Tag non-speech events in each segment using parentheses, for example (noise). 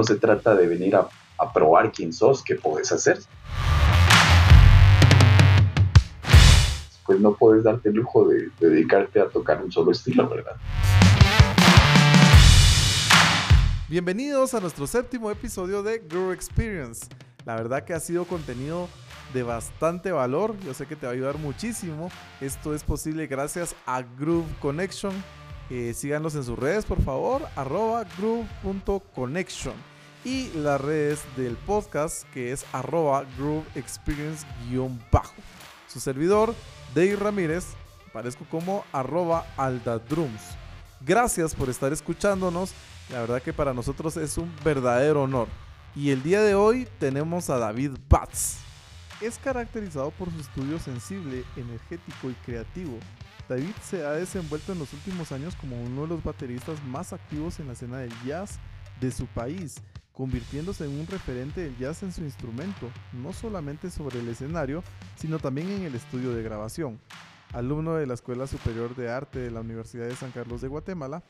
no se trata de venir a, probar quién sos, qué podés hacer. Pues no puedes darte el lujo de, de dedicarte a tocar un solo estilo, ¿verdad? Bienvenidos a nuestro séptimo episodio de Groove Experience. La verdad que ha sido contenido de bastante valor. Yo sé que te va a ayudar muchísimo. Esto es posible gracias a Groove Connection. Eh, en sus redes, por favor, arroba groove.connection. Y las redes del podcast, que es arroba groove experience-bajo. Su servidor, Dave Ramírez, parezco como arroba. Gracias por estar escuchándonos. La verdad que para nosotros es un verdadero honor. Y el día de hoy tenemos a David Batz. Es caracterizado por su estudio sensible, energético y creativo. David se ha desenvuelto en los últimos años como uno de los bateristas más activos en la escena del jazz de su país, convirtiéndose en un referente del jazz en su instrumento, no solamente sobre el escenario, sino también en el estudio de grabación. Alumno de la Escuela Superior de Arte de la Universidad de San Carlos de Guatemala,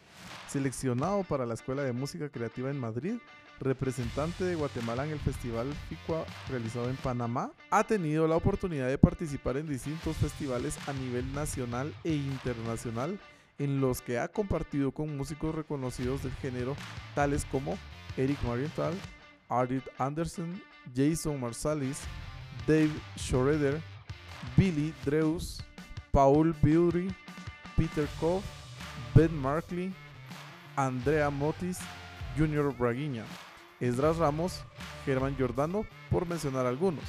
seleccionado para la Escuela de Música Creativa en Madrid, representante de Guatemala en el Festival FICUA realizado en Panamá, ha tenido la oportunidad de participar en distintos festivales a nivel nacional e internacional en los que ha compartido con músicos reconocidos del género tales como Eric Marienthal, Ardit Anderson, Jason Marsalis, Dave Schroeder, Billy Dreus, Paul Beauty, Peter Cove, Ben Markley, Andrea Motis, Junior Braguiña, Esdras Ramos, Germán Giordano, por mencionar algunos.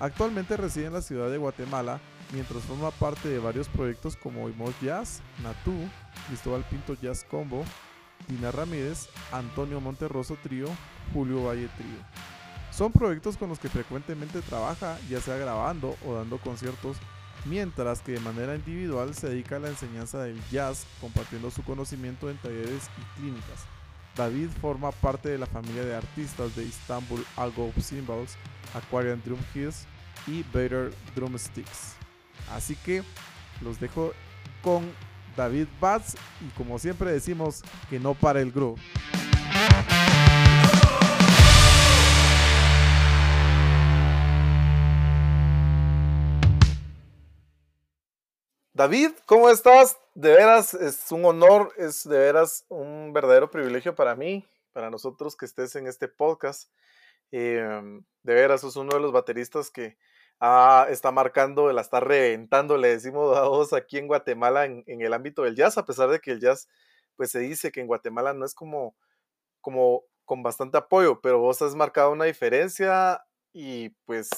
Actualmente reside en la ciudad de Guatemala, mientras forma parte de varios proyectos como Imos Jazz, Natú, Cristóbal Pinto Jazz Combo, Dina Ramírez, Antonio Monterroso Trío, Julio Valle Trío. Son proyectos con los que frecuentemente trabaja, ya sea grabando o dando conciertos mientras que de manera individual se dedica a la enseñanza del jazz, compartiendo su conocimiento en talleres y clínicas. David forma parte de la familia de artistas de Istanbul Algo Cymbals, Aquarian Drum Hills y Better Drumsticks. Así que los dejo con David Batz y como siempre decimos que no para el groove. David, ¿cómo estás? De veras, es un honor, es de veras un verdadero privilegio para mí, para nosotros que estés en este podcast. Em, de veras, sos uno de los bateristas que ah, está marcando, la está reventando, le decimos a vos aquí en Guatemala en, el ámbito del jazz, a pesar de que el jazz, pues se dice que en Guatemala no es como, como con bastante apoyo, pero vos has marcado una diferencia y pues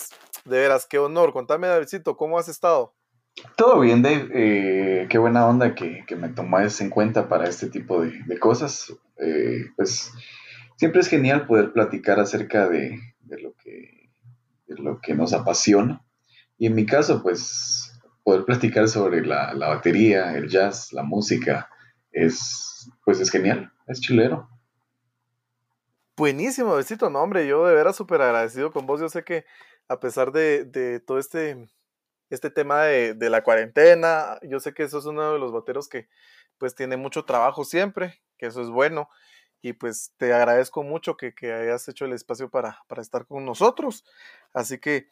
de veras, qué honor. Contame, Davidcito, ¿cómo has estado? Todo bien, Dave. Eh, qué buena onda que, me tomáis en cuenta para este tipo de, cosas. Eh, pues siempre es genial poder platicar acerca de, lo que, lo que nos apasiona. Y en mi caso, pues poder platicar sobre la, batería, el jazz, la música, es, pues es genial, es chilero. Buenísimo, besito. No, hombre, yo de veras súper agradecido con vos. Yo sé que a pesar de, de todo este este tema de, la cuarentena. Yo sé que eso es uno de los boteros que pues tiene mucho trabajo siempre, que eso es bueno. Y pues te agradezco mucho que, hayas hecho el espacio para, estar con nosotros. Así que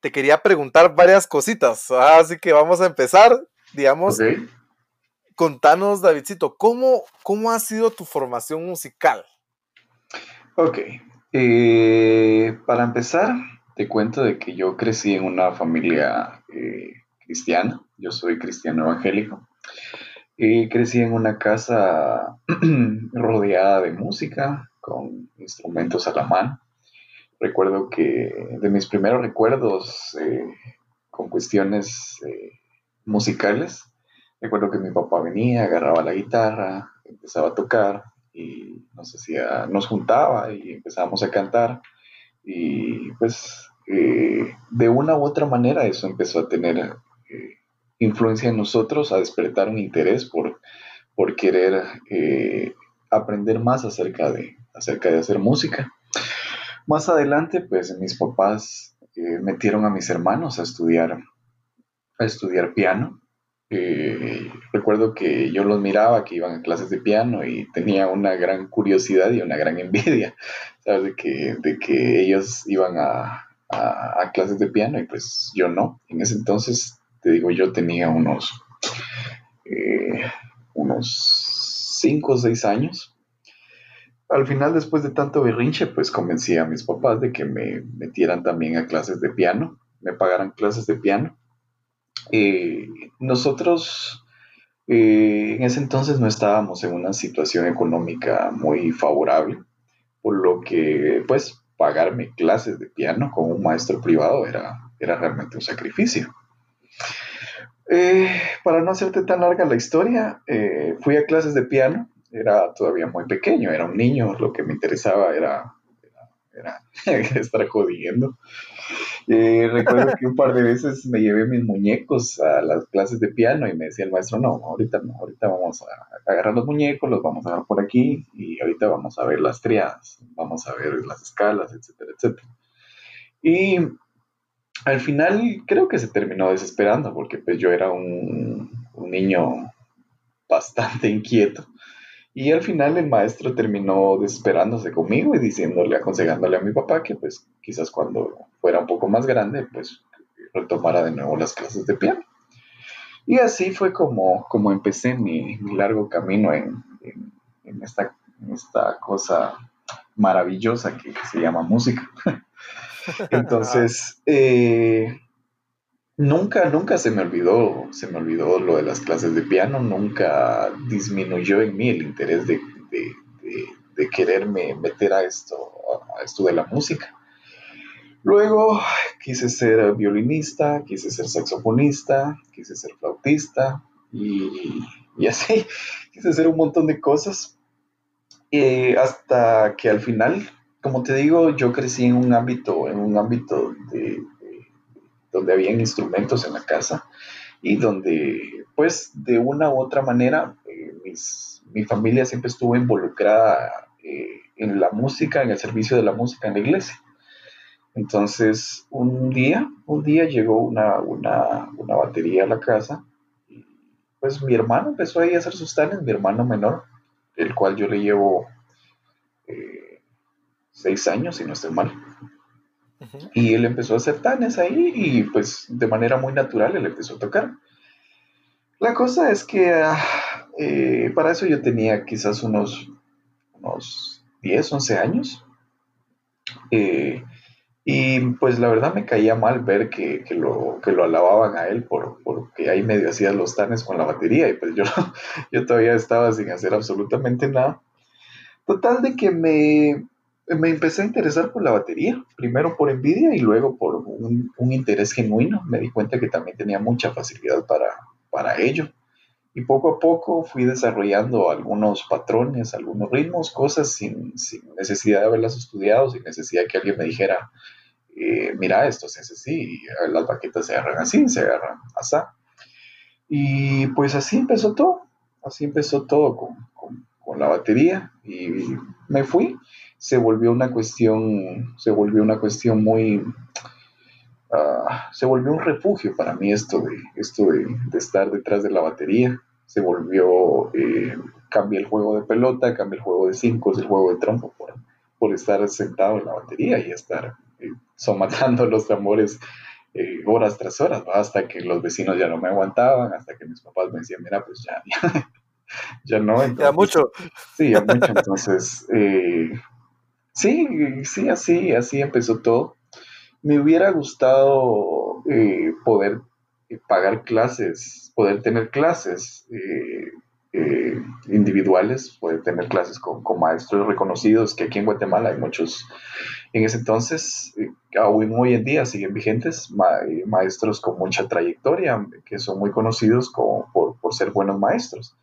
te quería preguntar varias cositas. Así que vamos a empezar, digamos. Contanos, Davidcito, ¿cómo, ¿cómo ha sido tu formación musical? Ok. Eh, para empezar, te cuento de que yo crecí en una familia eh, cristiana, yo soy cristiano evangélico, crecí en una casa (clears throat) rodeada de música, con instrumentos a la mano. Recuerdo que de mis primeros recuerdos eh, con cuestiones eh, musicales, recuerdo que mi papá venía, agarraba la guitarra, empezaba a tocar y nos, hacía, nos juntaba y empezábamos a cantar. Y pues eh, de una u otra manera eso empezó a tener influencia en nosotros, a despertar un interés por, por querer eh, aprender más acerca de, acerca de hacer música. Más adelante, pues mis papás metieron a mis hermanos a estudiar, a estudiar piano eh, recuerdo que yo los miraba que iban a clases de piano y tenía una gran curiosidad y una gran envidia, (laughs) ¿sabes? De que, de que ellos iban a, clases de piano y pues yo no. En ese entonces, te digo, yo tenía unos, eh, unos 5 o 6 años. Al final, después de tanto berrinche, pues convencí a mis papás de que me metieran también a clases de piano, me pagaran clases de piano eh, nosotros eh, en ese entonces no estábamos en una situación económica muy favorable, por lo que pues pagarme clases de piano con un maestro privado era, era realmente un sacrificio. Eh, para no hacerte tan larga la historia, fui a clases de piano, era todavía muy pequeño, era un niño, lo que me interesaba era, era, era (laughs) estar jodiendo. Eh, recuerdo que un par de veces me llevé mis muñecos a las clases de piano y me decía el maestro, no, ahorita no, ahorita vamos a agarrar los muñecos, los vamos a dar por aquí y ahorita vamos a ver las triadas, vamos a ver las escalas, etcétera, etcétera. Y al final creo que se terminó desesperando porque pues yo era un, un niño bastante (laughs) inquieto y al final el maestro terminó desesperándose conmigo y diciéndole, aconsejándole a mi papá que pues quizás cuando fuera un poco más grande, pues retomara de nuevo las clases de piano. Y así fue como, como empecé mi, largo camino en, esta, esta cosa maravillosa que se llama música. (laughs) (laughs) Entonces, eh, Nunca, nunca se me olvidó, se me olvidó lo de las clases de piano, nunca disminuyó en mí el interés de, quererme meter a esto, a esto de la música. Luego quise ser violinista, quise ser saxofonista, quise ser flautista y, así, (laughs) quise hacer un montón de cosas. Eh, hasta que al final, como te digo, yo crecí en un ámbito, en un ámbito de, donde habían instrumentos en la casa y donde, pues, de una u otra manera, eh, mi familia siempre estuvo involucrada eh, en la música, en el servicio de la música en la iglesia. Entonces, un día, un día llegó una, una, una batería a la casa y pues mi hermano empezó ahí a hacer sus tanes, mi hermano menor, el cual yo le llevo eh, seis años, si no estoy mal. Y él empezó a hacer tanes ahí y pues de manera muy natural él empezó a tocar. La cosa es que ah, eh, para eso yo tenía quizás unos, unos 10, 11 años. Eh, y pues la verdad me caía mal ver que, lo, que lo alababan a él por, porque ahí medio hacía los tanes con la batería y pues yo, (laughs) yo todavía estaba sin hacer absolutamente nada. Total de que me, me empecé a interesar por la batería, primero por envidia y luego por un, interés genuino. Me di cuenta que también tenía mucha facilidad para, para ello. Y poco a poco fui desarrollando algunos patrones, algunos ritmos, cosas sin, necesidad de haberlas estudiado, sin necesidad que alguien me dijera, eh, mira, esto se hace así, las baquetas se agarran así, se agarran así. Y pues así empezó todo, así empezó todo con, con la batería y me fui se volvió una cuestión, se volvió una cuestión muy, ah, se volvió un refugio para mí esto de, esto de, estar detrás de la batería, se volvió, eh, cambia el juego de pelota, cambia el juego de cinco, el juego de trompo por, por estar sentado en la batería y estar eh, somatando (laughs) los tambores eh, horas tras horas, hasta que los vecinos ya no me aguantaban, hasta que mis papás me decían, mira, pues ya, (laughs) ya, no. ya mucho. Sí, ya mucho. Entonces, Sí, sí, así, así empezó todo. Me hubiera gustado eh, poder eh, pagar clases, poder tener clases eh, individuales, poder tener clases con, maestros reconocidos, que aquí en Guatemala hay muchos, en ese entonces, aún hoy en día siguen vigentes, maestros con mucha trayectoria, que son muy conocidos por, por ser buenos maestros.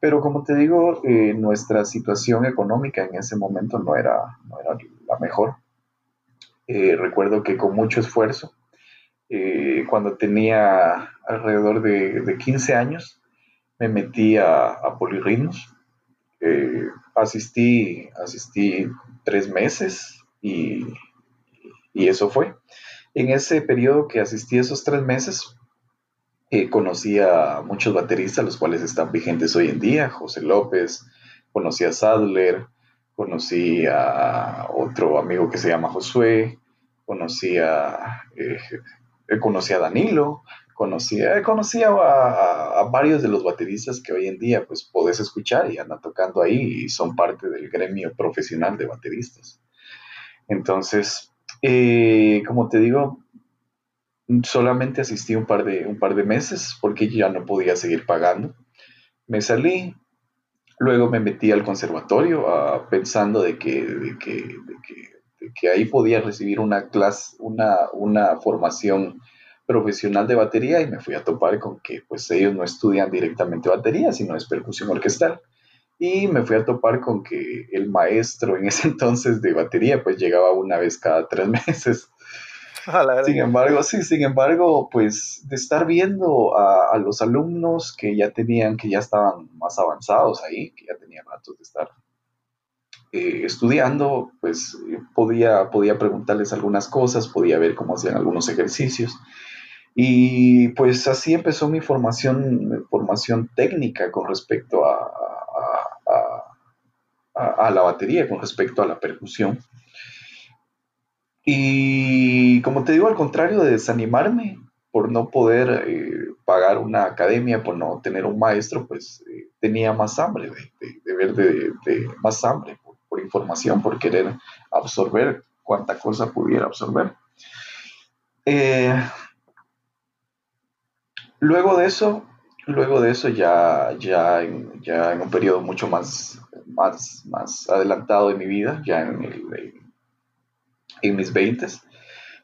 Pero como te digo, eh, nuestra situación económica en ese momento no era, la mejor. Eh, recuerdo que con mucho esfuerzo, eh, cuando tenía alrededor de, 15 años, me metí a, a polirritmos. asistí, asistí tres meses y, y eso fue. En ese periodo que asistí esos tres meses, Eh, conocí a muchos bateristas, los cuales están vigentes hoy en día, José López, conocí a Sadler, conocí a otro amigo que se llama Josué, conocí a, eh, conocí a Danilo, conocí, conocí a, a, varios de los bateristas que hoy en día pues podés escuchar y andan tocando ahí y son parte del gremio profesional de bateristas. Entonces, eh, como te digo, solamente asistí un par, de, un par de meses porque ya no podía seguir pagando. Me salí, luego me metí al conservatorio ah, pensando de que, de que, ahí podía recibir una clase, una, una formación profesional de batería y me fui a topar con que pues ellos no estudian directamente batería, sino es percusión orquestal. Y me fui a topar con que el maestro en ese (laughs) entonces de batería pues llegaba una vez cada tres (laughs) meses. Sin embargo, sí, sin embargo, pues de estar viendo a, los alumnos que ya tenían, que ya estaban más avanzados ahí, que ya tenían ratos de estar eh, estudiando, pues podía, podía preguntarles algunas cosas, podía ver cómo hacían algunos ejercicios. Y pues así empezó mi formación, formación técnica con respecto a, a, la batería, con respecto a la percusión. Y como te digo, al contrario de desanimarme por no poder eh, pagar una academia, por no tener un maestro, pues eh, tenía más hambre de, ver de, más hambre por, por, información, por querer absorber cuanta cosa pudiera absorber. Eh, Luego de eso, luego de eso ya, ya, en, ya en un periodo mucho más, más, más adelantado de mi vida, ya en, en mis 20,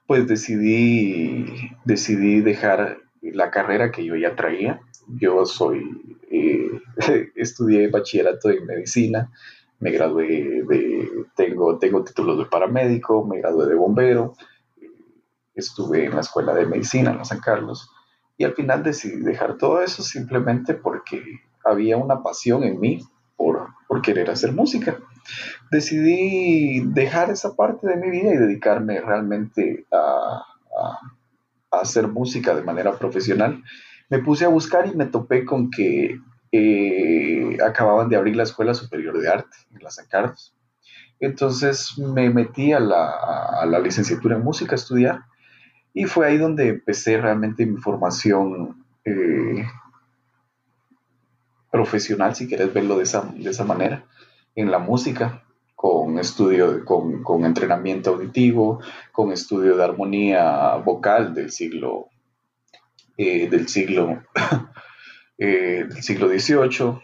pues decidí, decidí dejar la carrera que yo ya traía. Yo soy, eh, (laughs) estudié bachillerato en medicina, me gradué de, tengo, tengo títulos de paramédico, me gradué de bombero, estuve en la escuela de medicina en San Carlos y al final decidí dejar todo eso simplemente porque había una pasión en mí querer hacer música. Decidí dejar esa parte de mi vida y dedicarme realmente a, a, hacer música de manera profesional. Me puse a buscar y me topé con que eh, acababan de abrir la Escuela Superior de Arte en la San Carlos. Entonces me metí a la, a la licenciatura en música a estudiar y fue ahí donde empecé realmente mi formación eh, profesional, si quieres verlo de esa, de esa manera, en la música, con estudio, con, con, entrenamiento auditivo, con estudio de armonía vocal del siglo, eh, del siglo, (laughs) eh, del siglo XVIII,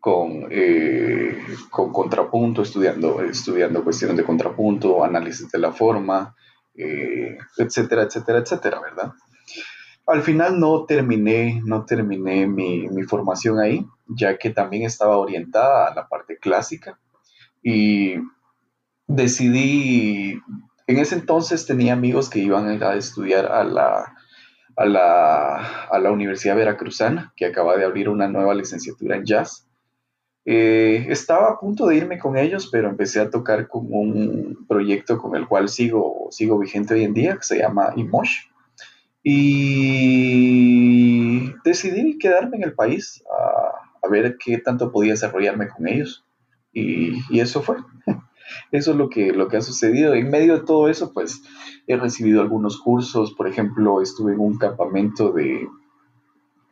con, con contrapunto, estudiando, estudiando cuestiones de contrapunto, análisis de la forma, eh, etcétera, etcétera, etcétera, ¿verdad? Al final no terminé, no terminé mi, formación ahí, ya que también estaba orientada a la parte clásica y decidí, en ese entonces tenía amigos que iban a estudiar a la, a la, a la Universidad Veracruzana, que acaba de abrir una nueva licenciatura en jazz. Eh, estaba a punto de irme con ellos, pero empecé a tocar con un proyecto con el cual sigo, sigo vigente hoy en día, que se llama Imosh. Y decidí quedarme en el país a, ver qué tanto podía desarrollarme con ellos. Y, eso fue. (laughs) Eso es lo que, lo que ha sucedido. En medio de todo eso, pues he recibido algunos cursos. Por ejemplo, estuve en un campamento de,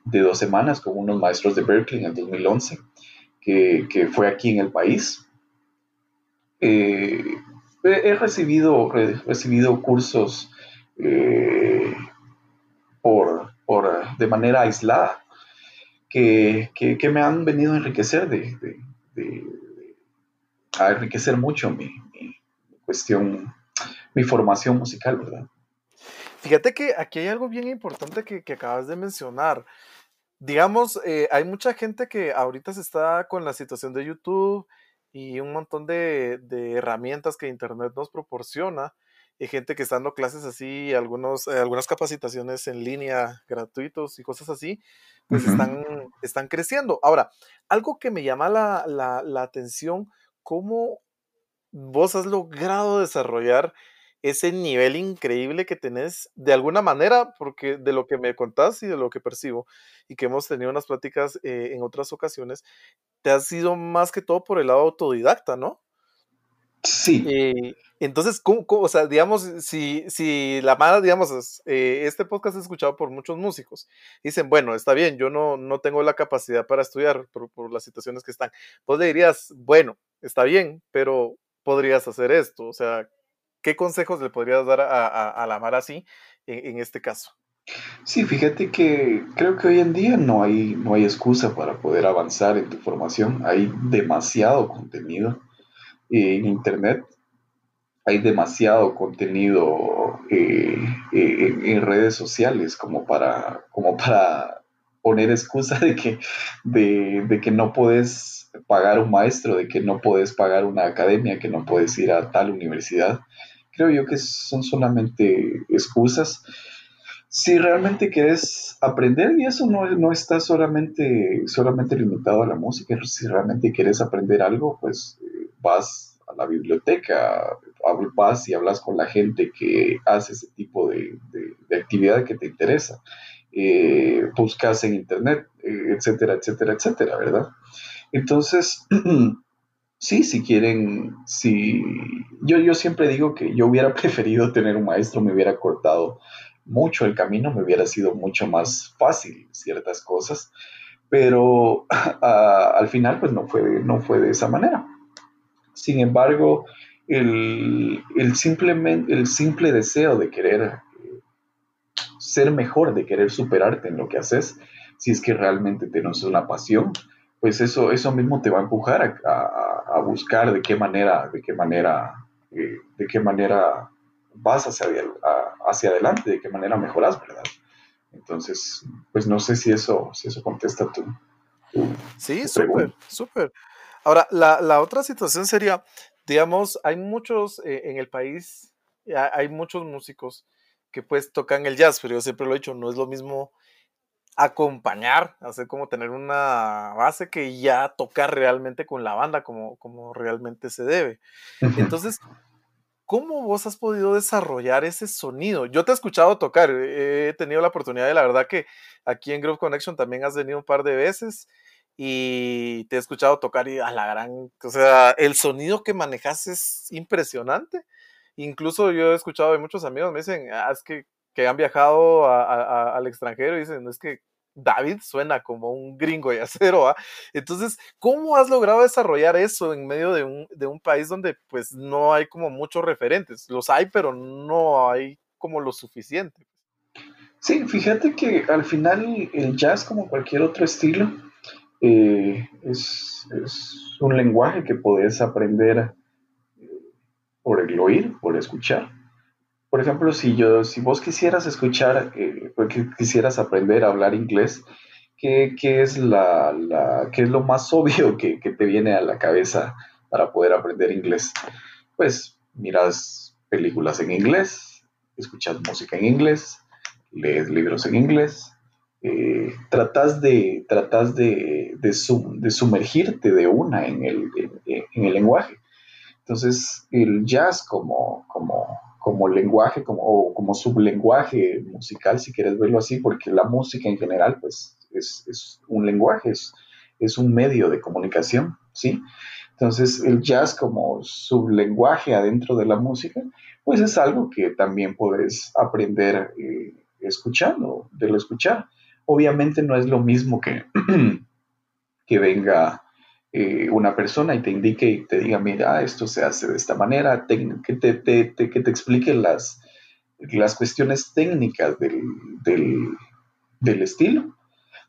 de dos semanas con unos maestros de Berkeley en el 2011 que, fue aquí en el país. Eh, he recibido, recibido cursos eh, por, de manera aislada que, me han venido a enriquecer, de, a enriquecer mucho mi, cuestión, mi formación musical, ¿verdad? Fíjate que aquí hay algo bien importante que, que acabas de mencionar digamos, eh, hay mucha gente que ahorita se está con la situación de YouTube y un montón de, herramientas que Internet nos proporciona. Y gente que está dando clases así, algunos, eh, algunas capacitaciones en línea gratuitos y cosas así, pues están, están creciendo. Ahora, algo que me llama la, la, la atención, cómo vos has logrado desarrollar ese nivel increíble que tenés de alguna manera, porque de lo que me contás y de lo que percibo, y que hemos tenido unas pláticas eh, en otras ocasiones, te has sido más que todo por el lado autodidacta, ¿no? Sí. Eh, entonces, ¿cómo, o sea, digamos, si, si la mala, digamos, eh, este podcast es escuchado por muchos músicos, dicen, bueno, está bien, yo no, no tengo la capacidad para estudiar por, por las situaciones que están. Vos le dirías, bueno, está bien, pero podrías hacer esto. O sea, ¿qué consejos le podrías dar a, la Mara así en, este caso? Sí, fíjate que creo que hoy en día no hay, no hay excusa para poder avanzar en tu formación. Hay demasiado contenido en Internet, hay demasiado contenido eh, eh, en, redes sociales como para, como para poner excusa de que, de, de que no puedes pagar un maestro, de que no puedes pagar una academia, que no puedes ir a tal universidad creo yo que son solamente excusas. Si realmente quieres aprender, y eso no, no está solamente, solamente limitado a la música, si realmente quieres aprender algo, pues eh, vas a la biblioteca, vas y hablas con la gente que hace ese tipo de, actividad que te interesa. Eh, buscas en internet, eh, etcétera, etcétera, etcétera, ¿verdad? Entonces, (clears throat) sí, si quieren, si yo, yo siempre digo que yo hubiera (laughs) preferido tener un maestro, me hubiera cortado mucho el camino, me hubiera sido mucho más fácil ciertas cosas, pero (clears throat) al final pues no fue, no fue de esa manera. Sin embargo, el, el, simplemente, el simple deseo de querer ser mejor, de querer superarte en lo que haces, si es que realmente tienes una pasión, pues eso, eso mismo te va a empujar a, buscar de qué manera, de qué manera, eh, de qué manera vas hacia, hacia adelante, de qué manera mejoras, ¿verdad? Entonces, pues no sé si eso, si eso contesta tu, Sí, súper, súper. Ahora, la, otra situación sería, digamos, hay muchos eh, en el país, hay muchos músicos que pues tocan el jazz, pero yo siempre lo he dicho, no es lo mismo acompañar, hacer como tener una base que ya tocar realmente con la banda como, como realmente se debe. Entonces, ¿cómo vos has podido desarrollar ese sonido? Yo te he escuchado tocar, he tenido la oportunidad de la verdad que aquí en Groove Connection también has venido un par de veces y te he escuchado tocar y a la gran, o sea, el sonido que manejas es impresionante. Incluso yo he escuchado de muchos amigos, me dicen, ah, es que que han viajado al extranjero y dicen, es que David suena como un gringo y acero, ¿ah? Entonces, ¿cómo has logrado desarrollar eso en medio de un, de un, país donde pues no hay como muchos referentes? Los hay, pero no hay como lo suficiente. Sí, fíjate que al final el jazz, como cualquier otro estilo, eh, es, es, un lenguaje que puedes aprender eh, por el oír, por escuchar por ejemplo, si yo, si vos quisieras escuchar, eh, quisieras aprender a hablar inglés, ¿qué, es, la, qué es lo más obvio que, te viene a la cabeza para poder aprender inglés? Pues miras películas en inglés, escuchas música en inglés, lees libros en inglés, eh, tratas de, tratas de, de, sumergirte de una en el, en el lenguaje. Entonces, el jazz como, como, como lenguaje, como, o como sublenguaje musical, si quieres verlo así, porque la música en general, pues, es, un lenguaje, es, es, un medio de comunicación, ¿sí? Entonces, el jazz como sublenguaje adentro de la música, pues es algo que también puedes aprender eh, escuchando, de lo escuchar. Obviamente no es lo mismo que, (clears throat) que venga eh, una persona y te indique y te diga, mira, esto se hace de esta manera, que, te, que te explique las, las cuestiones técnicas del, del, estilo.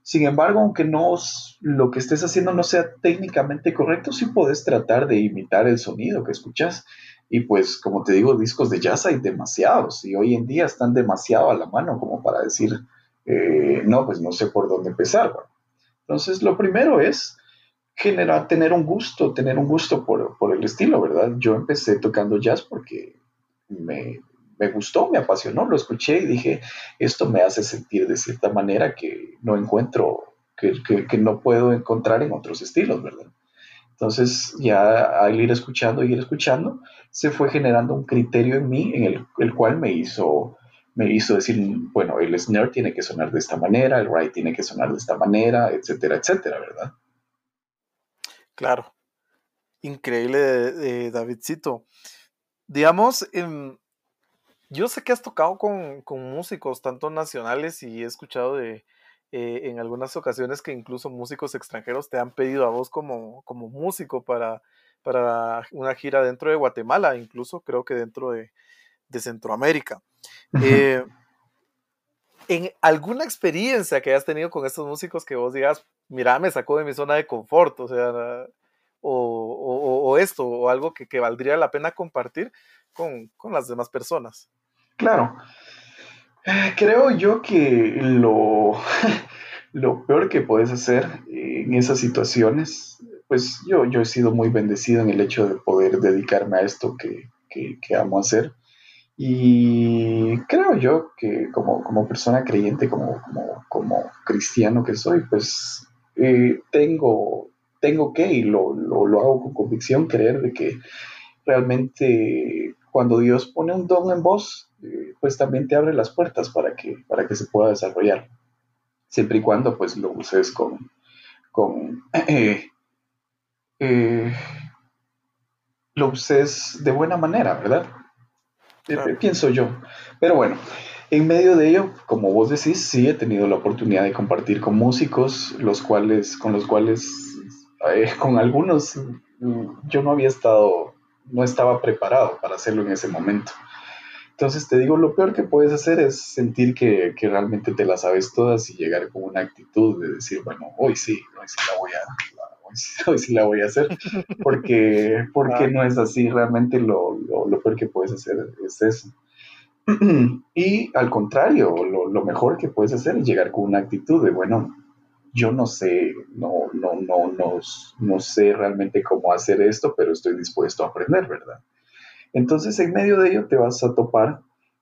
Sin embargo, aunque no lo que estés haciendo no sea técnicamente correcto, sí puedes tratar de imitar el sonido que escuchas. Y pues, como te digo, discos de jazz hay demasiados y hoy en día están demasiado a la mano como para decir, eh, no, pues no sé por dónde empezar. Entonces, lo primero es genera tener un gusto, tener un gusto por, el estilo, ¿verdad? Yo empecé tocando jazz porque me, gustó, me apasionó, lo escuché y dije, esto me hace sentir de cierta manera que no encuentro, que, no puedo encontrar en otros estilos, ¿verdad? Entonces ya al ir escuchando y ir escuchando, se fue generando un criterio en mí en el, cual me hizo, me hizo decir, bueno, el snare tiene que sonar de esta manera, el ride tiene que sonar de esta manera, etcétera, etcétera, ¿verdad? Claro. Increíble, Davidcito. Digamos, em, yo sé que has tocado con, músicos, tanto nacionales, y he escuchado de, eh, en algunas ocasiones que incluso músicos extranjeros te han pedido a vos como, como músico para, para una gira dentro de Guatemala, incluso creo que dentro de, Centroamérica. Eh, en alguna experiencia que hayas tenido con estos músicos que vos digas, mira, me sacó de mi zona de confort, o sea, o, esto, o algo que, valdría la pena compartir con, las demás personas. Claro. Creo yo que lo, (laughs) lo peor que puedes hacer en esas situaciones, pues yo, yo he sido muy bendecido en el hecho de poder dedicarme a esto que, que, amo hacer. Y creo yo que como, como persona creyente, como, como, como, cristiano que soy, pues eh, tengo, tengo que, y lo, lo, hago con convicción, creer de que realmente cuando Dios pone un don en vos, eh, pues también te abre las puertas para que, para que se pueda desarrollar. Siempre y cuando pues lo uses con, con (clears throat) eh, lo uses de buena manera, ¿verdad? Pienso yo. Pero bueno, en medio de ello, como vos decís, sí he tenido la oportunidad de compartir con músicos, los cuales, con los cuales eh, (laughs) con algunos mm, yo no había estado, no estaba preparado para hacerlo en ese momento. Entonces te digo, lo peor que puedes hacer es sentir que, realmente te la sabes todas y llegar con una actitud de decir, bueno, hoy sí, hoy sí la voy a, (laughs) hoy sí, la voy a hacer, porque, (laughs) porque no es así, realmente lo, lo, peor que puedes hacer es eso. (clears throat) Y al contrario, lo, lo, mejor que puedes hacer es llegar con una actitud de, bueno, yo no sé, no, no, no, no, no sé realmente cómo hacer esto, pero estoy dispuesto a aprender, ¿verdad? Entonces, en medio de ello te vas a topar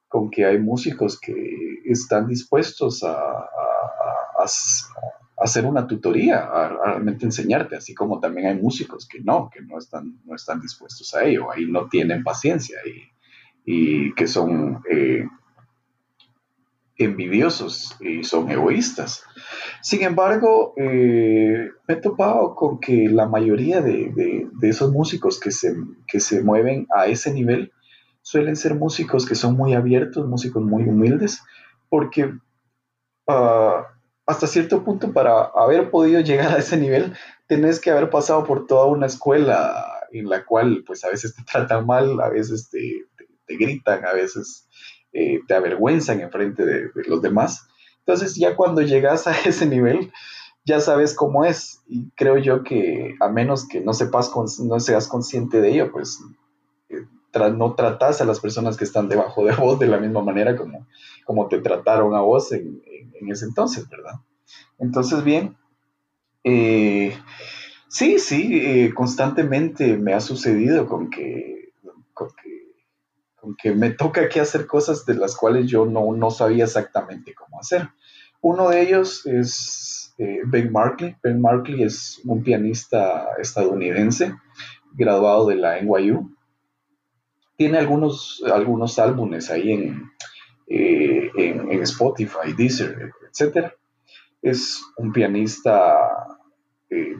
con que hay músicos que están dispuestos a, hacer una tutoría, realmente enseñarte, así como también hay músicos que no, que no están, no están dispuestos a ello, ahí no tienen paciencia y, y que son eh, envidiosos y son egoístas. Sin embargo, eh, me he topado con que la mayoría de, esos músicos que se, que se mueven a ese nivel suelen ser músicos que son muy abiertos, músicos muy humildes, porque ah, hasta cierto punto para haber podido llegar a ese nivel, tenés que haber pasado por toda una escuela en la cual pues a veces te tratan mal, a veces te, te gritan, a veces eh, te avergüenzan en frente de, los demás. Entonces ya cuando llegas a (laughs) ese nivel, ya sabes cómo es. Y creo yo que a menos que no sepas, no seas consciente de ello, pues eh, no tratas a las personas que están debajo de vos de la misma manera como, como te trataron a vos en, ese entonces, ¿verdad? Entonces, bien, eh, sí, sí, constantemente me ha sucedido con que, con que me toca aquí hacer cosas de las cuales yo no, no sabía exactamente cómo hacer. Uno de ellos es eh, Ben Markley. Ben Markley es un pianista estadounidense, graduado de la NYU. Tiene algunos, algunos álbumes ahí en, eh, en, Spotify, Deezer, etc. Es un pianista eh,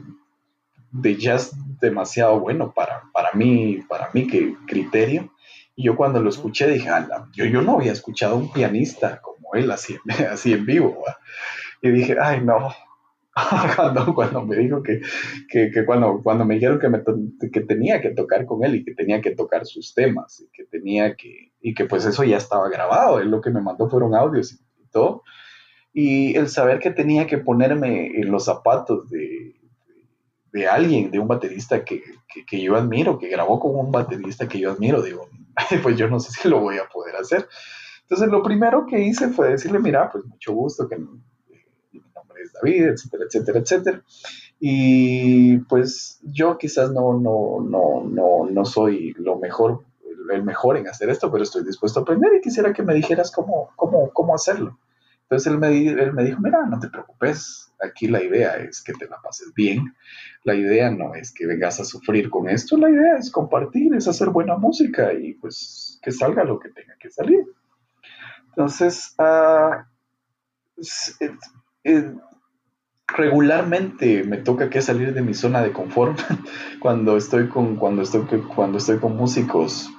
de jazz demasiado bueno para, para mí, para mí que criterio. Y yo cuando lo escuché dije, yo, yo no había escuchado un pianista como él así, (laughs) así en vivo. Y dije, ay, no. (laughs) cuando, cuando me dijo que, que, que, cuando, cuando me dijeron que, me que tenía que tocar con él y que tenía que tocar sus temas y que tenía que, y que pues eso ya estaba grabado, él lo que me mandó fueron audios y, todo. Y el saber que tenía que ponerme en los zapatos de, de alguien, de un baterista que, que, que, yo admiro, que grabó con un baterista que yo admiro, digo, (laughs) pues yo no sé si lo voy a poder hacer. Entonces lo primero que hice fue decirle, mira, pues mucho gusto, que David, etcétera, etcétera, etcétera. Y pues yo quizás no, no, no, no, no soy lo mejor, el mejor en hacer esto, pero estoy dispuesto a aprender y quisiera que me dijeras cómo, cómo, cómo hacerlo. Entonces él me, él me dijo, mira, no te preocupes, aquí la idea es que te la pases bien, la idea no es que vengas a sufrir con esto, la idea es compartir, es hacer buena música y pues que salga lo que tenga que salir. Entonces, uh, regularmente me toca que salir de mi zona de confort (laughs) cuando estoy con, cuando estoy, cuando estoy con músicos,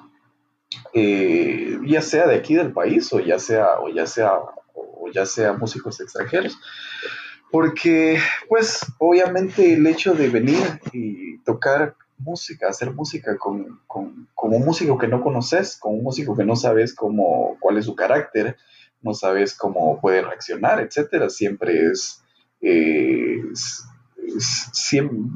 eh, ya sea de aquí del país o ya sea, o ya sea, o ya sea músicos extranjeros. Porque, pues, obviamente el hecho de venir y tocar música, hacer música con, con, un músico que no conoces, con un músico que no sabes cómo, cuál es su carácter, no sabes cómo puede reaccionar, etcétera, siempre es,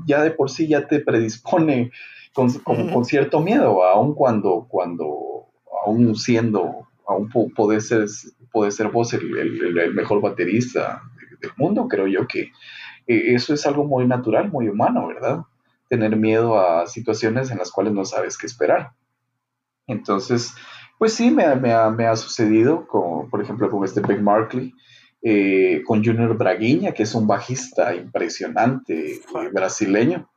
ya de por sí ya te predispone con, con, cierto miedo, aun cuando, cuando, aún siendo, aún puede ser, puede ser vos el, mejor baterista del mundo, creo yo que eh, eso es algo muy natural, muy humano, ¿verdad? Tener miedo a situaciones en las cuales no sabes qué esperar. Entonces, pues sí, me, ha, sucedido, con, por ejemplo, con este Ben Markley, eh, con Junior Braguiña, que es un bajista impresionante eh, brasileño.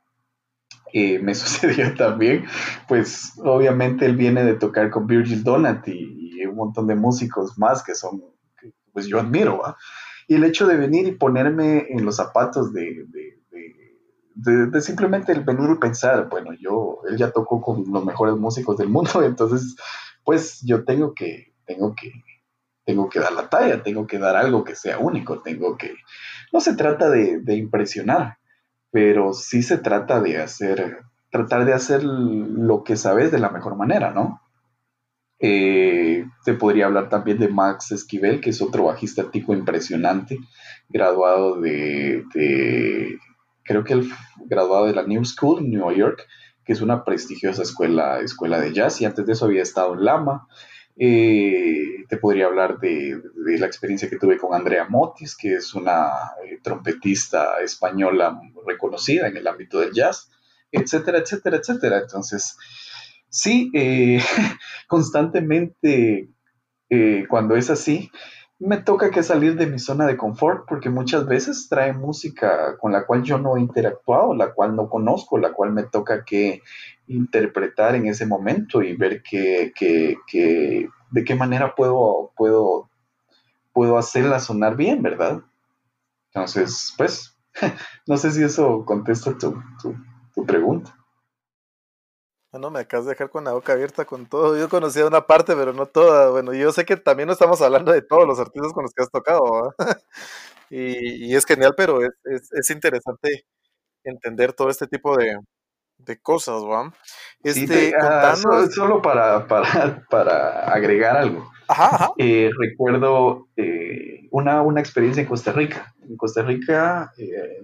Eh, me (laughs) sucedió también, pues obviamente él viene de tocar con Virgil Donat y, un montón de músicos más que son, pues yo admiro, Y el hecho de venir y ponerme en los zapatos de, de, de, simplemente el venir y pensar, bueno, yo, él ya tocó con los mejores músicos del mundo, (laughs) entonces pues yo tengo que, tengo que, tengo que dar la talla, tengo que dar algo que sea único, tengo que, no se trata de, impresionar, pero sí se trata de hacer, tratar de hacer lo que sabes de la mejor manera, ¿no? Eh, te podría hablar también de Max Esquivel, que es otro bajista tico impresionante, graduado de, de, creo que él graduado de la New School en Nueva York, que es una prestigiosa escuela, escuela de jazz, y antes de eso había estado en Lama. Eh, te podría hablar de, la experiencia que tuve con Andrea Motis, que es una eh, trompetista española reconocida en el ámbito del jazz, etcétera, etcétera, etcétera. Entonces, sí, eh, (laughs) constantemente cuando es así, me toca que salir de mi zona de confort porque muchas veces trae música con la cual yo no he interactuado, la cual no conozco, la cual me toca que interpretar en ese momento y ver que, de qué manera puedo, puedo, puedo hacerla sonar bien, ¿verdad? Entonces, pues, (laughs) no sé si eso contesta tu, tu pregunta. Bueno, me acabas de dejar con la boca abierta con todo. Yo conocía una parte, pero no toda. Bueno, yo sé que también no estamos hablando de todos los artistas con los que has tocado. (laughs) y, es genial, pero es, interesante entender todo este tipo de, cosas, ¿va? Este, ah, solo, para, para, (laughs) agregar algo. Eh, recuerdo eh, una, una experiencia en Costa Rica. En Costa Rica eh,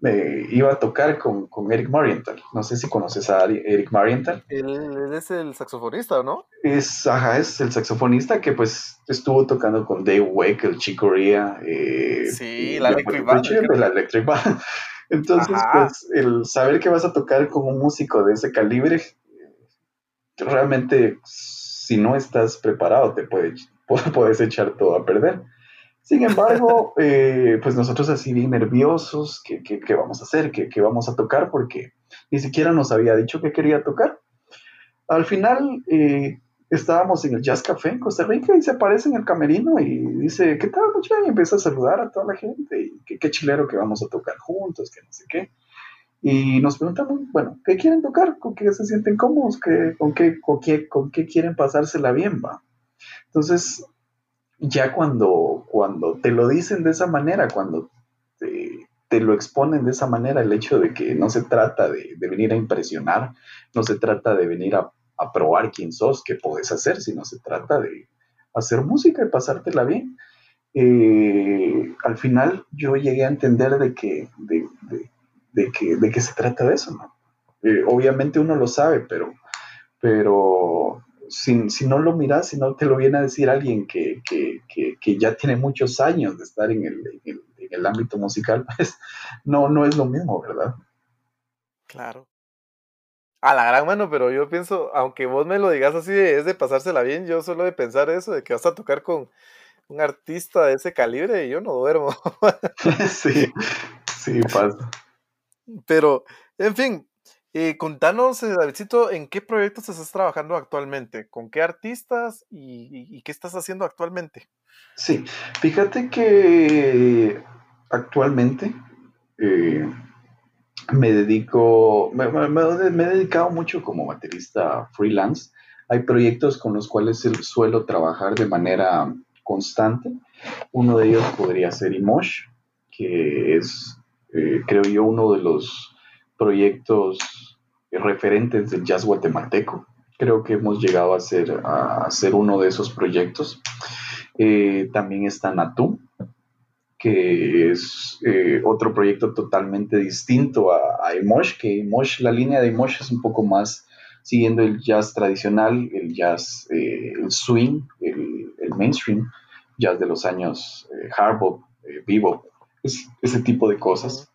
me iba a tocar con, Eric Marienthal. No sé si conoces a Eric Marienthal. Él, es el saxofonista, ¿no? Es, ajá, es el saxofonista que pues estuvo tocando con Dave Weck, el Chico Ria. Eh, sí, la Electric Band. La Electric Band. Entonces, pues, el saber que vas a tocar con un músico de ese calibre, realmente, si no estás preparado, te puede, (laughs) puedes echar todo a perder. Sin embargo, eh, pues nosotros así bien nerviosos, ¿qué, qué, vamos a hacer? ¿Qué, ¿Qué, vamos a tocar? Porque ni siquiera nos había dicho que quería tocar. Al final eh, estábamos en el Jazz Café en Costa Rica y se aparece en el camerino y dice, ¿qué tal? Y empieza a saludar a toda la gente y qué, qué chilero que vamos a tocar juntos, que no sé qué. Y nos preguntamos, bueno, ¿qué quieren tocar? ¿Con qué se sienten cómodos? ¿Qué, con, qué, con, qué, ¿Con qué quieren pasársela bien? Va? Entonces, ya cuando, cuando te lo dicen de esa manera, cuando te, lo exponen de esa manera, el hecho de que no se trata de, venir a impresionar, no se trata de venir a, probar quién sos, qué puedes hacer, sino se trata de hacer música y pasártela bien. Eh, al final yo llegué a entender de que, de, de que se trata de eso, ¿no? Eh, obviamente uno lo sabe, pero, pero si, no lo miras, si no te lo viene a decir alguien que, ya tiene muchos años de estar en el, ámbito musical, (laughs) pues no, no es lo mismo, ¿verdad? Claro. A la gran mano, pero yo pienso, aunque vos me lo digas así, es de pasársela bien, yo solo de pensar eso, de que vas a tocar con, un artista de ese calibre, yo no duermo. (laughs) sí, sí, pasa. (laughs) Pero, en fin, eh, contanos, eh, Davidcito, ¿en qué proyectos estás trabajando actualmente? ¿Con qué artistas y, qué estás haciendo actualmente? Sí, fíjate que actualmente eh, me dedico, me, he dedicado mucho como baterista freelance. Hay proyectos con los cuales suelo trabajar de manera constante. Uno de ellos podría ser Imosh, que es, creo yo, uno de los proyectos referentes del jazz guatemalteco. Creo que hemos llegado a ser, a uno de esos proyectos. Eh, también está Natu, que es eh, otro proyecto totalmente distinto a, a que Emosh, la línea de Emosh es un poco más siguiendo el jazz tradicional, el jazz, eh, el swing, el, mainstream, jazz de los años hard bop, bebop, ese tipo de cosas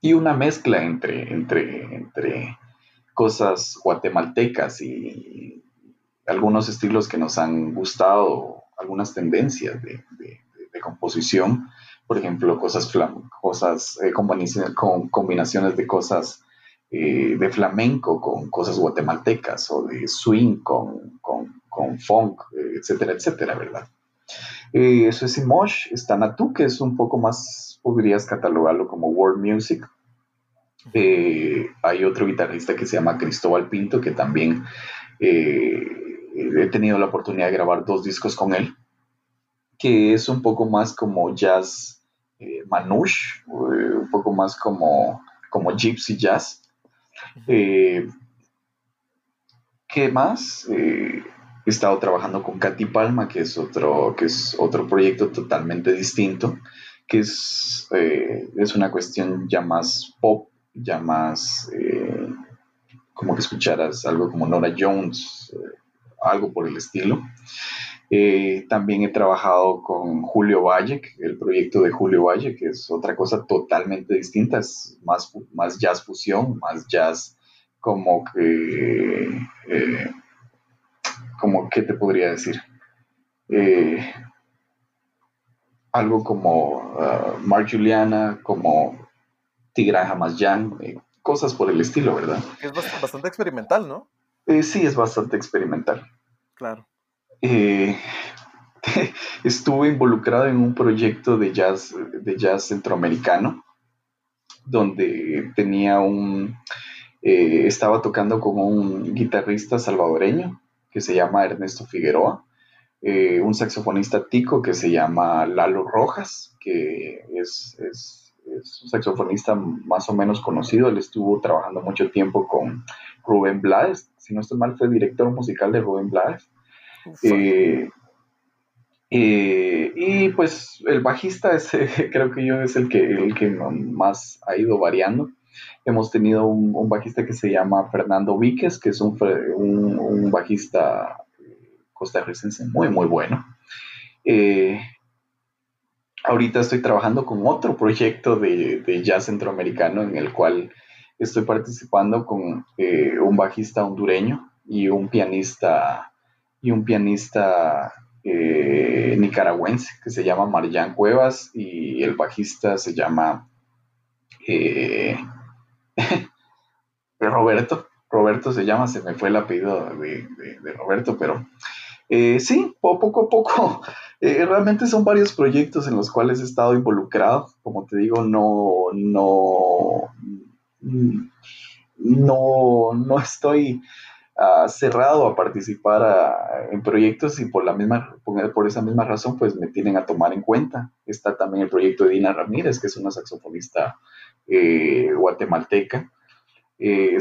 y una mezcla entre, entre, entre cosas guatemaltecas y algunos estilos que nos han gustado, algunas tendencias de, composición, por ejemplo, cosas, cosas eh, con combinaciones de cosas eh, de flamenco con cosas guatemaltecas o de swing con, con, funk, etcétera, etcétera, ¿verdad? Eh, eso es Imosh, está Natu, que es un poco más podrías catalogarlo como world music. Eh, hay otro guitarrista que se llama Cristóbal Pinto, que también eh, he tenido la oportunidad de grabar dos discos con él, que es un poco más como jazz eh, manouche, un poco más como, como gypsy jazz. ¿Qué más? he estado trabajando con Katy Palma, que es otro, que es otro proyecto totalmente distinto que es, eh, es una cuestión ya más pop, ya más eh, como que escucharas algo como Nora Jones, eh, algo por el estilo. también he trabajado con Julio Valle, el proyecto de Julio Valle, que es otra cosa totalmente distinta, es más, más jazz fusión, más jazz como que, como, ¿qué te podría decir? Algo como uh, Mark Juliana, como Tigra Hamasyan, eh, cosas por el estilo, ¿verdad? Es bastante experimental, ¿no? Eh, sí, es bastante experimental. Claro. Eh, (laughs) estuve involucrado en un proyecto de jazz, de jazz centroamericano, donde tenía un, estaba tocando con un guitarrista salvadoreño que se llama Ernesto Figueroa eh, un saxofonista tico que se llama Lalo Rojas, que es, un saxofonista más o menos conocido. Él estuvo trabajando mucho tiempo con Rubén Blades. Si no estoy mal, fue director musical de Rubén Blades. Eh, eh, y pues el bajista es, (laughs) creo que yo es el que, el que más ha ido variando. Hemos tenido un, bajista que se llama Fernando Víquez, que es un, un bajista costarricense muy, muy bueno. Eh, ahorita estoy trabajando con otro proyecto de, jazz centroamericano en el cual estoy participando con eh, un bajista hondureño y un pianista y un pianista eh, nicaragüense que se llama Marian Cuevas y el bajista se llama (laughs) Roberto. Roberto se llama, se me fue el apellido de Roberto, pero eh, sí, poco a poco. (laughs) Eh, realmente son varios proyectos en los cuales he estado involucrado. Como te digo, no, no, no, no estoy ah, cerrado a participar ah, en proyectos y por la misma, por, esa misma razón, pues me tienen a tomar en cuenta. Está también el proyecto de Dina Ramírez, que es una saxofonista eh, guatemalteca eh,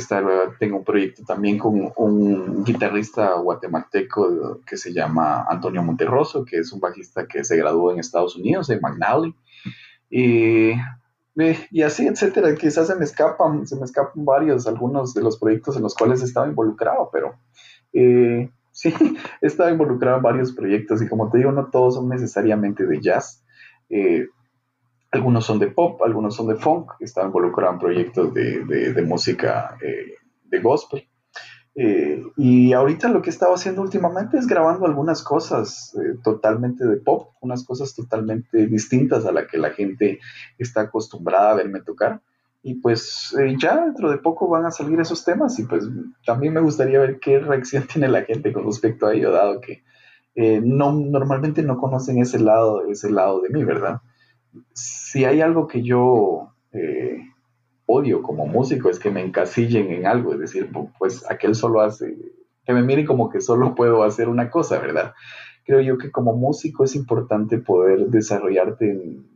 tengo un proyecto también con un guitarrista guatemalteco que se llama Antonio Monterroso, que es un bajista que se graduó en Estados Unidos, en McNally. y así, etcétera. Quizás se me escapan, se me escapan varios, algunos de los proyectos en los cuales he estado involucrado, pero eh, (laughs) sí, he estado involucrado en varios proyectos y como te digo, no todos son necesariamente de jazz. Eh, algunos son de pop, algunos son de funk, están involucrados en proyectos de, música eh, de gospel. Eh, y ahorita lo que he estado haciendo últimamente es grabando algunas cosas eh, totalmente de pop, unas cosas totalmente distintas a la que la gente está acostumbrada a verme tocar. Y pues eh, ya dentro de poco van a salir esos temas y pues también me gustaría ver qué reacción (laughs) tiene la gente con respecto a ello, dado que no, normalmente no conocen ese lado, ese lado de mí, ¿verdad? Si hay algo que yo odio como músico es que me encasillen en algo, es decir, pues aquel solo hace, que me miren como que solo puedo hacer una cosa, ¿verdad? Creo yo que como músico es importante poder desarrollarte en,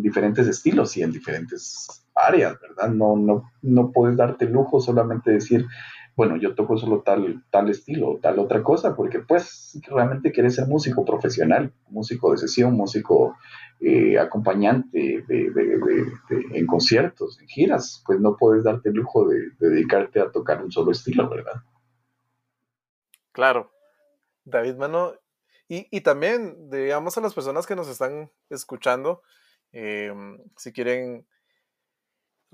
diferentes estilos y en diferentes áreas, ¿verdad? No, no, no puedes darte lujo solamente decir, bueno, yo toco solo tal, tal estilo, tal otra cosa, porque pues realmente quieres ser músico profesional, músico de sesión, músico eh, acompañante en conciertos, en giras, pues no puedes darte el lujo de, dedicarte a tocar un solo estilo, ¿verdad? Claro. David Mano, y, también, digamos, a las personas que nos están escuchando, eh, si quieren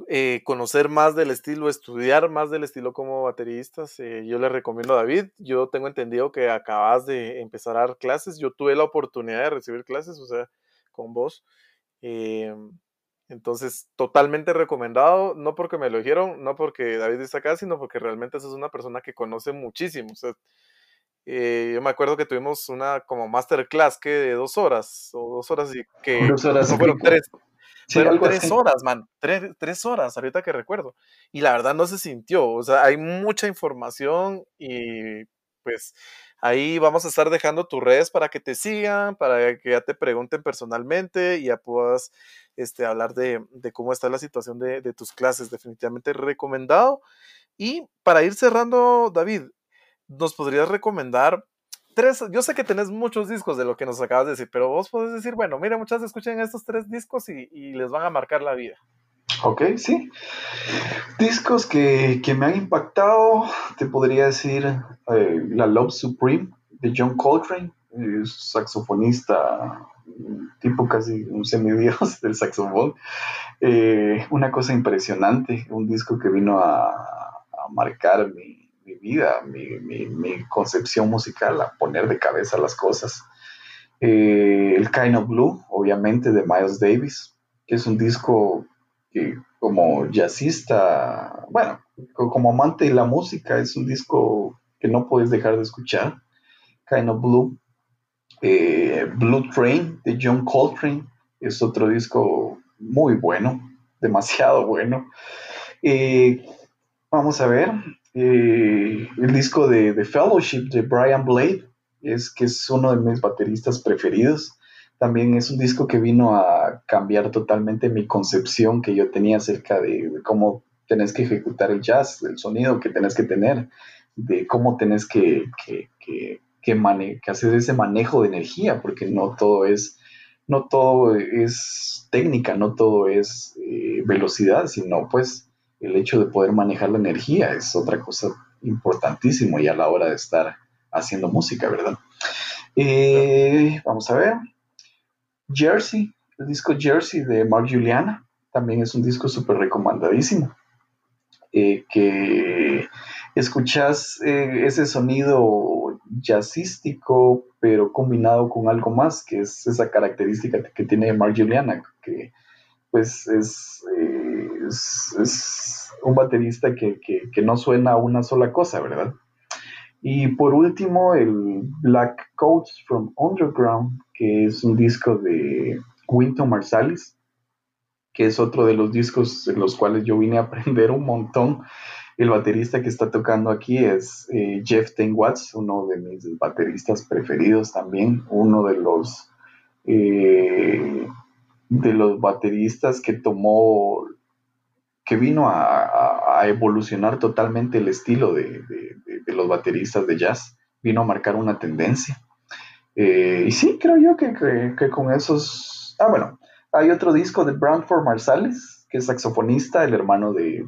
eh, conocer más del estilo, estudiar más del estilo como bateristas, eh, yo les recomiendo a David. Yo tengo entendido que acabas de empezar a dar clases. Yo tuve la oportunidad de recibir clases, o sea, con vos. Em, entonces, totalmente recomendado, no porque me lo dijeron, no porque David está acá, sino porque realmente es una persona que conoce muchísimo. Eh, yo me acuerdo que tuvimos una como masterclass que de dos horas o dos horas y que dos horas no fueron tres, Fueron tres horas, man. Tres, horas, ahorita que recuerdo. Y la verdad no se sintió. O sea, hay mucha información y pues ahí vamos a estar dejando tus redes para que te sigan, para que ya te pregunten personalmente y ya puedas este, hablar de, cómo está la situación de, de tus clases. Definitivamente recomendado. Y para ir cerrando, David, ¿nos podrías recomendar tres, yo sé que tenés muchos discos de lo que nos acabas de decir, pero vos podés decir, bueno, mira, muchas escuchen estos tres discos y, les van a marcar la vida. Ok, sí. Discos que, me han impactado, te podría decir eh, La Love Supreme de John Coltrane, saxofonista, tipo casi un semidios (laughs) del saxofón. Eh, una cosa impresionante, un disco que vino a, a marcar mi, mi vida, mi, concepción musical, a poner de cabeza las cosas. Eh, el Kind of Blue, obviamente, de Miles Davis, que es un disco que como jazzista, bueno, como amante de la música, es un disco que no puedes dejar de escuchar. Kind of Blue. Eh, Blue Train de John Coltrane es otro disco muy bueno, demasiado bueno. Eh, vamos a ver, eh, el disco de The Fellowship de Brian Blade, es que es uno de mis bateristas preferidos. También es un disco que vino a cambiar totalmente mi concepción que yo tenía acerca de, cómo tenés que ejecutar el jazz, el sonido que tenés que tener, de cómo tenés que, que, que, que, hacer ese manejo de energía, porque no todo es, no todo es técnica, no todo es eh, velocidad, sino pues el hecho de poder manejar la energía es otra cosa importantísimo y a la hora de estar haciendo música, ¿verdad? Eh, vamos a ver. Jersey, el disco Jersey de Mark Juliana, también es un disco súper recomendadísimo. Eh, que escuchas eh, ese sonido jazzístico, pero combinado con algo más, que es esa característica que tiene Mark Juliana, que pues es es, un baterista que, no suena a una sola cosa, ¿verdad? Y por último, el Black Coats from Underground, que es un disco de Winton Marsalis, que es otro de los discos en los cuales yo vine a aprender un montón. El baterista que está tocando aquí es eh, Jeff Ten Watts, uno de mis bateristas preferidos también, uno de los, eh, de los bateristas que tomó que vino a, evolucionar totalmente el estilo de, los bateristas de jazz, vino a marcar una tendencia. Eh, y sí, creo yo que, con esos... Ah, bueno, hay otro disco de Brandford Marsalis, que es saxofonista, el hermano de,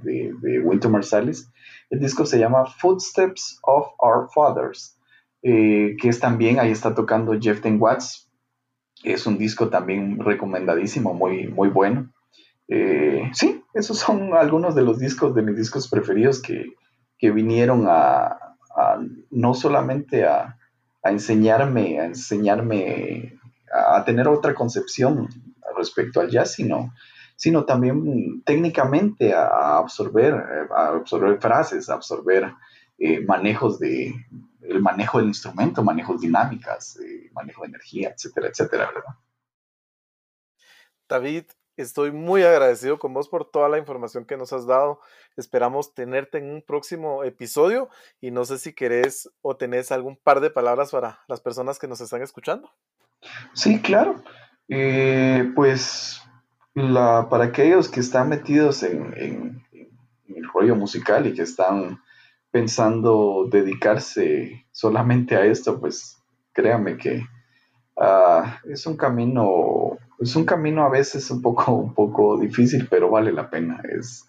Winter Marsalis. El disco se llama Footsteps of Our Fathers, eh, que es también, ahí está tocando Jeff Ten Watts. Es un disco también recomendadísimo, muy, muy bueno. Eh, sí, esos son algunos de los discos de mis discos preferidos que, que vinieron a, no solamente a, enseñarme, a enseñarme a, tener otra concepción respecto al jazz, sino, sino también técnicamente a, absorber, a absorber frases, a absorber eh, manejos de, el manejo del instrumento, manejos dinámicas, eh, manejo de energía, etcétera, etcétera, ¿verdad? David, estoy muy agradecido con vos por toda la información que nos has dado. Esperamos tenerte en un próximo episodio y no sé si querés o tenés algún par de palabras para las personas que nos están escuchando. Sí, claro. Eh, pues la, para aquellos que están metidos en, el rollo musical y que están pensando dedicarse solamente a esto, pues créame que ah, es un camino, es un camino a veces un poco, (laughs) un poco difícil, pero vale la pena. Es,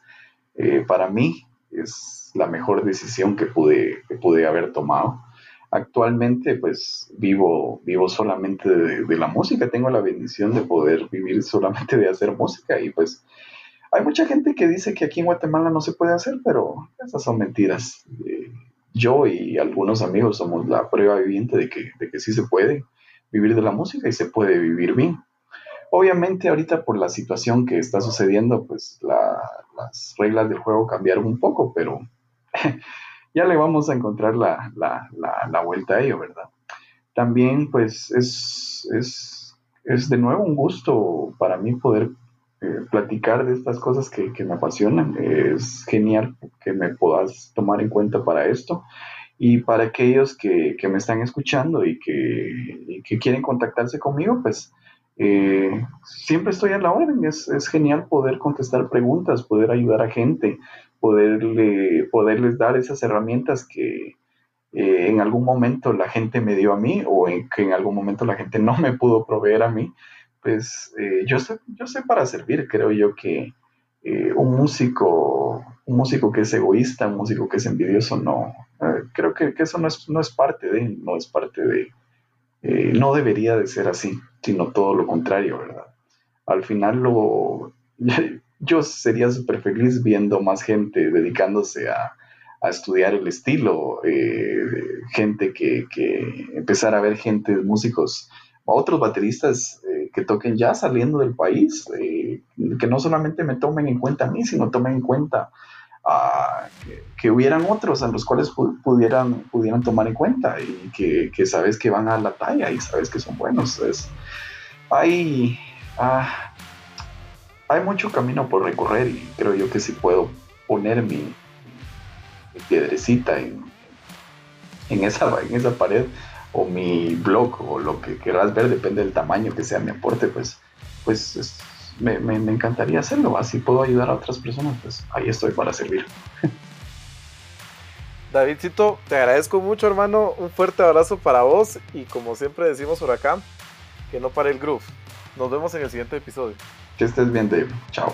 eh, para mí es la mejor decisión que pude, que pude haber tomado. Actualmente, pues vivo, vivo solamente de, la música. Tengo la bendición de poder vivir solamente de hacer música y pues hay mucha gente que dice que aquí en Guatemala no se puede hacer, pero esas son mentiras. Eh, yo y algunos amigos somos la prueba viviente de que, de que sí se puede vivir de la música y se puede vivir bien. Obviamente ahorita por la situación que está sucediendo, pues las reglas del juego cambiaron un poco, pero (laughs) ya le vamos a encontrar la, la, vuelta a ello, ¿verdad? También pues es, es, es de nuevo un gusto para mí poder eh, platicar de estas cosas que, me apasionan. Es genial que me puedas tomar en cuenta para esto. Y para aquellos que, me están escuchando y que, quieren contactarse conmigo, pues eh, siempre estoy en la orden. Es, genial poder contestar preguntas, poder ayudar a gente, poderle, poderles dar esas herramientas que eh, en algún momento la gente me dio a mí o en, que en algún momento la gente no me pudo proveer a mí pues eh, yo, sé, yo sé para servir, creo yo que un músico, un músico que es egoísta, un músico que es envidioso, no, creo que, eso no es, no es parte de, no es parte de, no debería de ser así, sino todo lo contrario, ¿verdad? Al final lo, (laughs) yo sería súper feliz viendo más gente dedicándose a, a estudiar el estilo, gente que, que empezar a ver gente, músicos, otros bateristas que toquen ya saliendo del país, eh, que no solamente me tomen en cuenta a mí, sino tomen en cuenta que, hubieran otros a los cuales pudieran, pudieran tomar en cuenta y que, sabes que van a la talla y sabes que son buenos. Es, hay, ah, hay mucho camino por recorrer y creo yo que si puedo poner mi, piedrecita en, en, esa, en esa pared, o mi blog o lo que quieras ver, depende del tamaño que sea mi aporte, pues, pues me, encantaría hacerlo. Así puedo ayudar a otras personas, pues ahí estoy para servir. (laughs) Davidcito, te agradezco mucho, hermano. Un fuerte abrazo para vos y como siempre decimos por acá, que no pare el groove. Nos vemos en el siguiente episodio. Que estés bien, Dave. Chao.